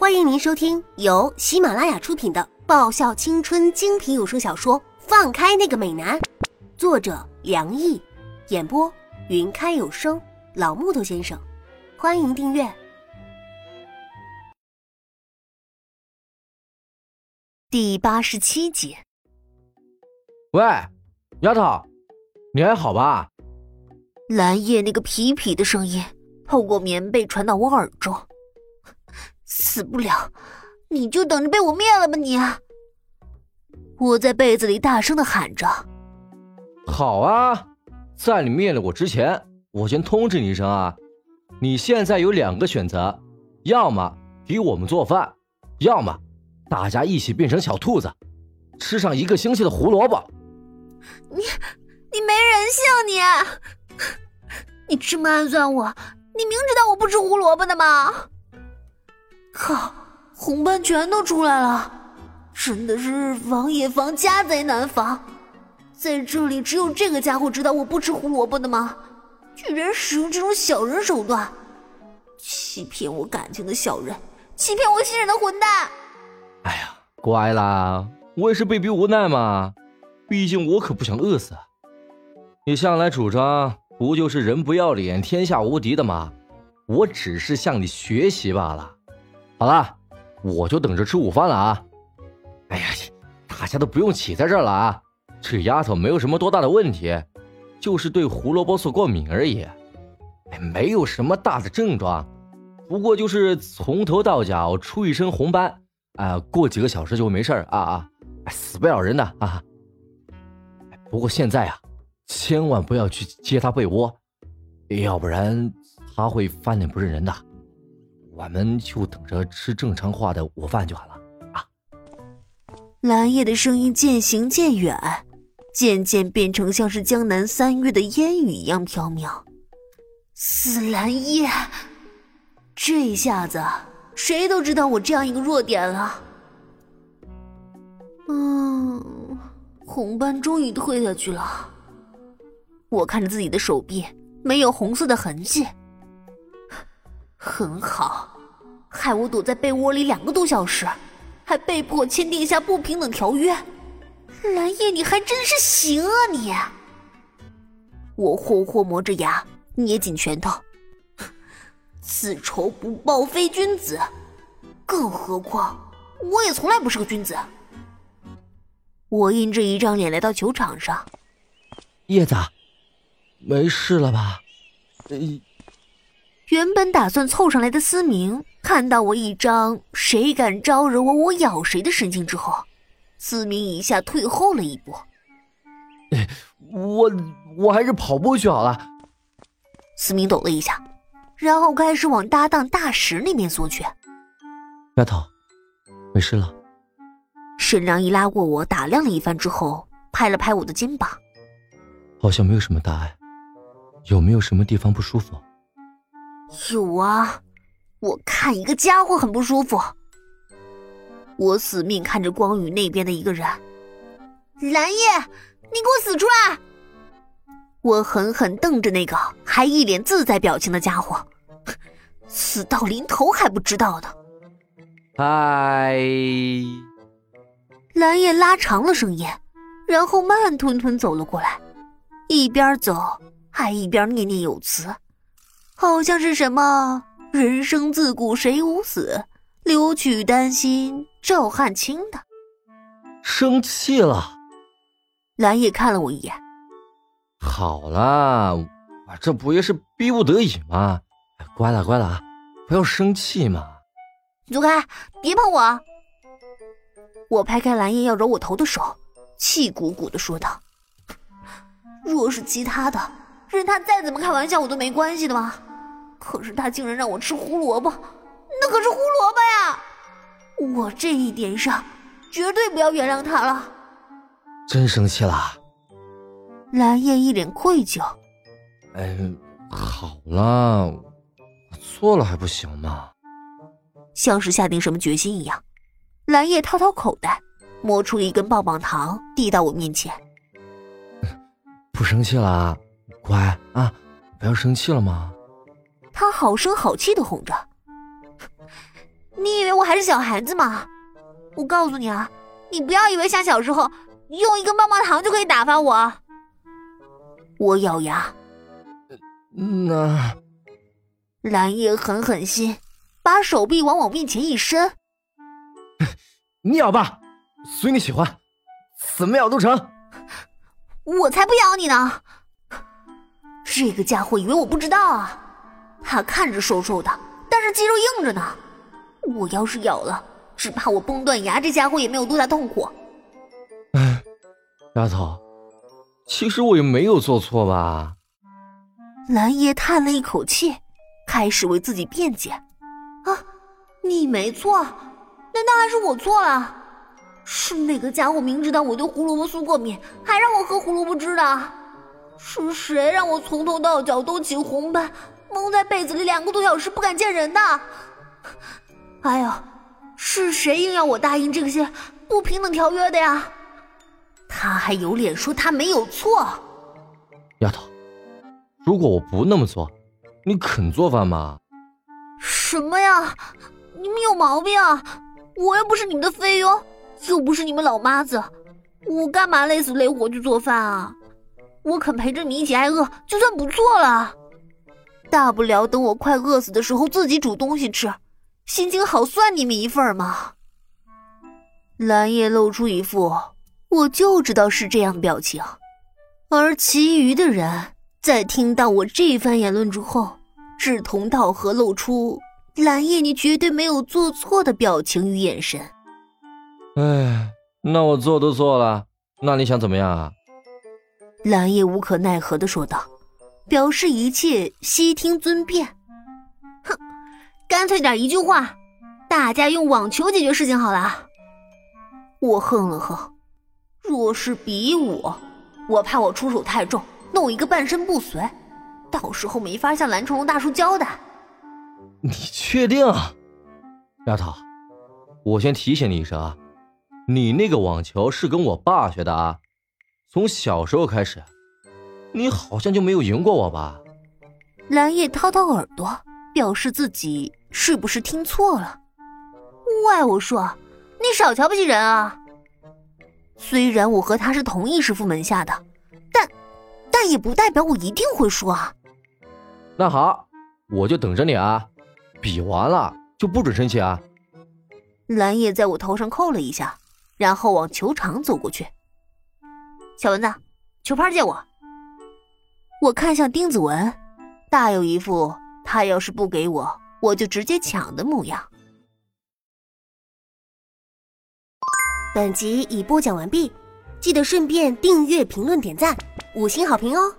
欢迎您收听由喜马拉雅出品的爆笑青春精品有声小说《放开那个美男》，作者梁毅，演播云开有声老木头先生。欢迎订阅第八十七集。喂，丫头，你还好吧？蓝叶那个痞痞的声音透过棉被传到我耳中。死不了，你就等着被我灭了吧你！我在被子里大声的喊着：“好啊，在你灭了我之前，我先通知你一声啊！你现在有两个选择，要么给我们做饭，要么大家一起变成小兔子，吃上一个星期的胡萝卜。”你，你没人性！你，你这么暗算我，你明知道我不吃胡萝卜的吗？靠！红斑全都出来了，真的是日防夜防，家贼难防。在这里，只有这个家伙知道我不吃胡萝卜的吗？居然使用这种小人手段，欺骗我感情的小人，欺骗我信任的混蛋！哎呀，乖啦，我也是被逼无奈嘛。毕竟我可不想饿死。你向来主张不就是人不要脸，天下无敌的吗？我只是向你学习罢了。好了，我就等着吃午饭了啊！哎呀，大家都不用挤在这儿了啊！这丫头没有什么多大的问题，就是对胡萝卜素过敏而已，哎，没有什么大的症状，不过就是从头到脚出一身红斑，啊，过几个小时就没事啊啊，死不了人的啊！不过现在啊，千万不要去揭她被窝，要不然她会翻脸不认人的。我们就等着吃正常化的午饭就好了啊！蓝叶的声音渐行渐远，渐渐变成像是江南三月的烟雨一样飘渺。死蓝叶，这一下子谁都知道我这样一个弱点了。嗯，红斑终于退下去了。我看着自己的手臂，没有红色的痕迹。很好，害我躲在被窝里两个多小时，还被迫签订下不平等条约。蓝叶，你还真是行啊你！我霍霍磨着牙，捏紧拳头。此仇不报非君子，更何况我也从来不是个君子。我阴着一张脸来到球场上。叶子，没事了吧？嗯原本打算凑上来的思明，看到我一张“谁敢招惹我，我咬谁”的神情之后，思明一下退后了一步。我我还是跑步去好了。思明抖了一下，然后开始往搭档大石那边缩去。丫头，没事了。沈良一拉过我，打量了一番之后，拍了拍我的肩膀。好像没有什么大碍，有没有什么地方不舒服？有啊，我看一个家伙很不舒服。我死命看着光宇那边的一个人，蓝叶，你给我死出来！我狠狠瞪着那个还一脸自在表情的家伙，死到临头还不知道的。嗨！蓝叶拉长了声音，然后慢吞吞走了过来，一边走还一边念念有词。好像是什么“人生自古谁无死，留取丹心照汗青”的。生气了，蓝叶看了我一眼。好了，我这不也是逼不得已吗？乖了乖了啊，不要生气嘛。走开，别碰我！我拍开蓝叶要揉我头的手，气鼓鼓的说道：“若是其他的，任他再怎么开玩笑，我都没关系的吗？”可是他竟然让我吃胡萝卜，那可是胡萝卜呀！我这一点上绝对不要原谅他了。真生气了？蓝叶一脸愧疚。哎，好了，我错了还不行吗？像是下定什么决心一样，蓝叶掏掏口袋，摸出一根棒棒糖，递到我面前。不生气了，乖啊，不要生气了吗？他好声好气的哄着：“你以为我还是小孩子吗？我告诉你啊，你不要以为像小时候用一根棒棒糖就可以打发我。我咬牙，那蓝叶狠狠心，把手臂往我面前一伸。你咬吧，随你喜欢，怎么咬都成。我才不咬你呢！这个家伙以为我不知道啊？他看着瘦瘦的，但是肌肉硬着呢。我要是咬了，只怕我崩断牙，这家伙也没有多大痛苦。哎，丫头，其实我也没有做错吧？蓝叶叹了一口气，开始为自己辩解：“啊，你没错，难道还是我错了？是那个家伙明知道我对胡萝卜素过敏，还让我喝胡萝卜汁的？是谁让我从头到脚都起红斑，蒙在被子里两个多小时不敢见人的？哎呦，是谁硬要我答应这些不平等条约的呀？他还有脸说他没有错？丫头，如果我不那么做，你肯做饭吗？什么呀？你们有毛病啊！我又不是你们的菲佣，又不是你们老妈子，我干嘛累死累活去做饭啊？我肯陪着你一起挨饿，就算不错了。大不了等我快饿死的时候，自己煮东西吃。心情好，算你们一份吗？蓝叶露出一副我就知道是这样的表情，而其余的人在听到我这番言论之后，志同道合，露出蓝叶你绝对没有做错的表情与眼神。哎，那我做都做了，那你想怎么样啊？蓝叶无可奈何的说道，表示一切悉听尊便。哼干脆点一句话，大家用网球解决事情好了。我哼了哼，若是比武，我怕我出手太重，弄一个半身不遂，到时候没法向蓝成龙大叔交代。你确定？丫头，我先提醒你一声啊，你那个网球是跟我爸学的啊，从小时候开始，你好像就没有赢过我吧？蓝叶掏掏耳朵，表示自己。是不是听错了？怪我说，你少瞧不起人啊！虽然我和他是同一师傅门下的，但但也不代表我一定会输啊。那好，我就等着你啊！比完了就不准生气啊！蓝叶在我头上扣了一下，然后往球场走过去。小蚊子，球拍借我。我看向丁子文，大有一副他要是不给我。我就直接抢的模样。本集已播讲完毕，记得顺便订阅、评论、点赞、五星好评哦！